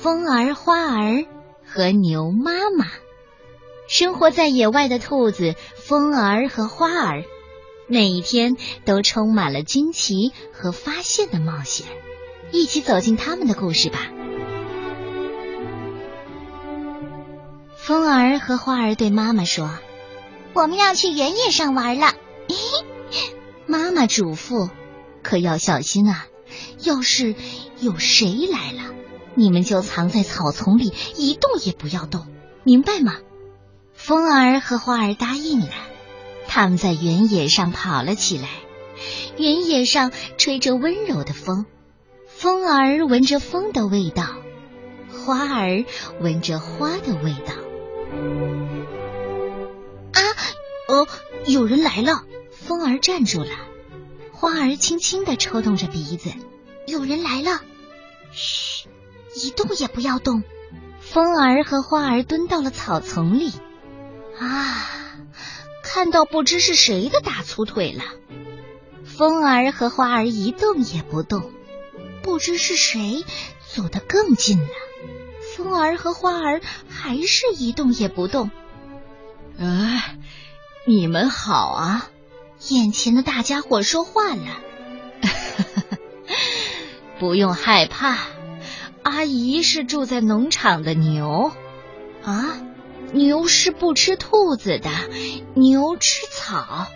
风儿、花儿和牛妈妈。生活在野外的兔子风儿和花儿，每一天都充满了惊奇和发现的冒险。一起走进他们的故事吧。风儿和花儿对妈妈说：“我们要去原野上玩了。”妈妈嘱咐：“可要小心啊！要是有谁来了，你们就藏在草丛里，一动也不要动，明白吗？”风儿和花儿答应了。他们在原野上跑了起来。原野上吹着温柔的风，风儿闻着风的味道，花儿闻着花的味道。啊，哦，有人来了！风儿站住了，花儿轻轻的抽动着鼻子。有人来了，嘘，一动也不要动。风儿和花儿蹲到了草丛里。啊，看到不知是谁的大粗腿了。风儿和花儿一动也不动，不知是谁走得更近了。风儿和花儿还是一动也不动。啊，你们好啊！眼前的大家伙说话了。不用害怕，阿姨是住在农场的牛。啊。牛是不吃兔子的，牛吃草，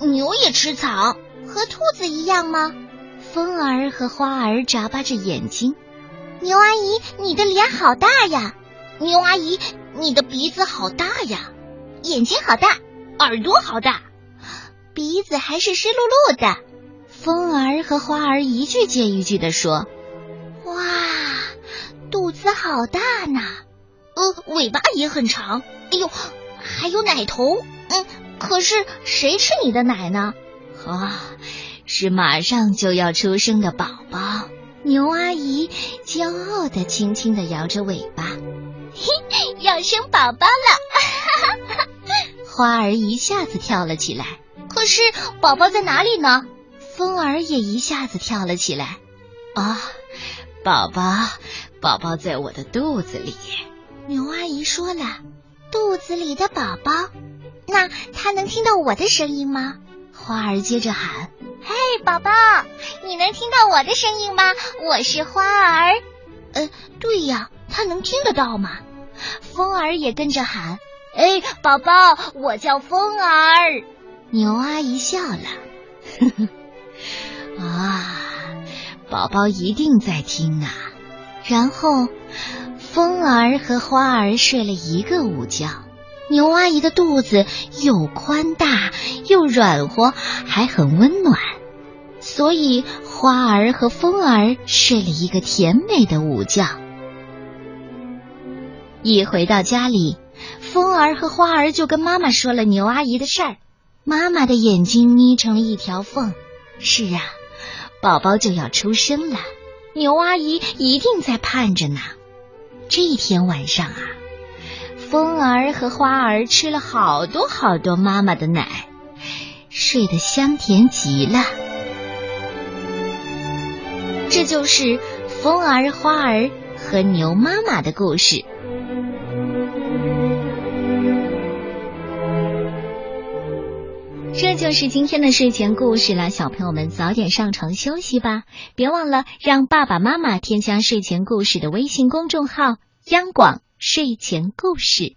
牛也吃草，和兔子一样吗？风儿和花儿眨巴着眼睛。牛阿姨，你的脸好大呀！牛阿姨，你的鼻子好大呀！眼睛好大，耳朵好大，鼻子还是湿漉漉的。风儿和花儿一句接一句的说：“，好大呢！”呃，尾巴也很长，哎呦，还有奶头，嗯，可是谁吃你的奶呢？啊，是马上就要出生的宝宝。牛阿姨骄傲的轻轻的摇着尾巴，嘿，要生宝宝了！花儿一下子跳了起来，可是宝宝在哪里呢？风儿也一下子跳了起来，啊，宝宝，宝宝在我的肚子里。牛阿姨说了：“肚子里的宝宝，那他能听到我的声音吗？”花儿接着喊：“嘿，宝宝，你能听到我的声音吗？我是花儿。”呃，对呀，他能听得到吗？风儿也跟着喊：“哎，宝宝，我叫风儿。”牛阿姨笑了：“呵呵，啊，宝宝一定在听啊。”然后。风儿和花儿睡了一个午觉，牛阿姨的肚子又宽大又软和，还很温暖，所以花儿和风儿睡了一个甜美的午觉。一回到家里，风儿和花儿就跟妈妈说了牛阿姨的事儿，妈妈的眼睛眯成了一条缝。是啊，宝宝就要出生了，牛阿姨一定在盼着呢。这一天晚上啊，风儿和花儿吃了好多好多妈妈的奶，睡得香甜极了。这就是风儿、花儿和牛妈妈的故事。这就是今天的睡前故事了，小朋友们早点上床休息吧，别忘了让爸爸妈妈添加睡前故事的微信公众号“央广睡前故事”。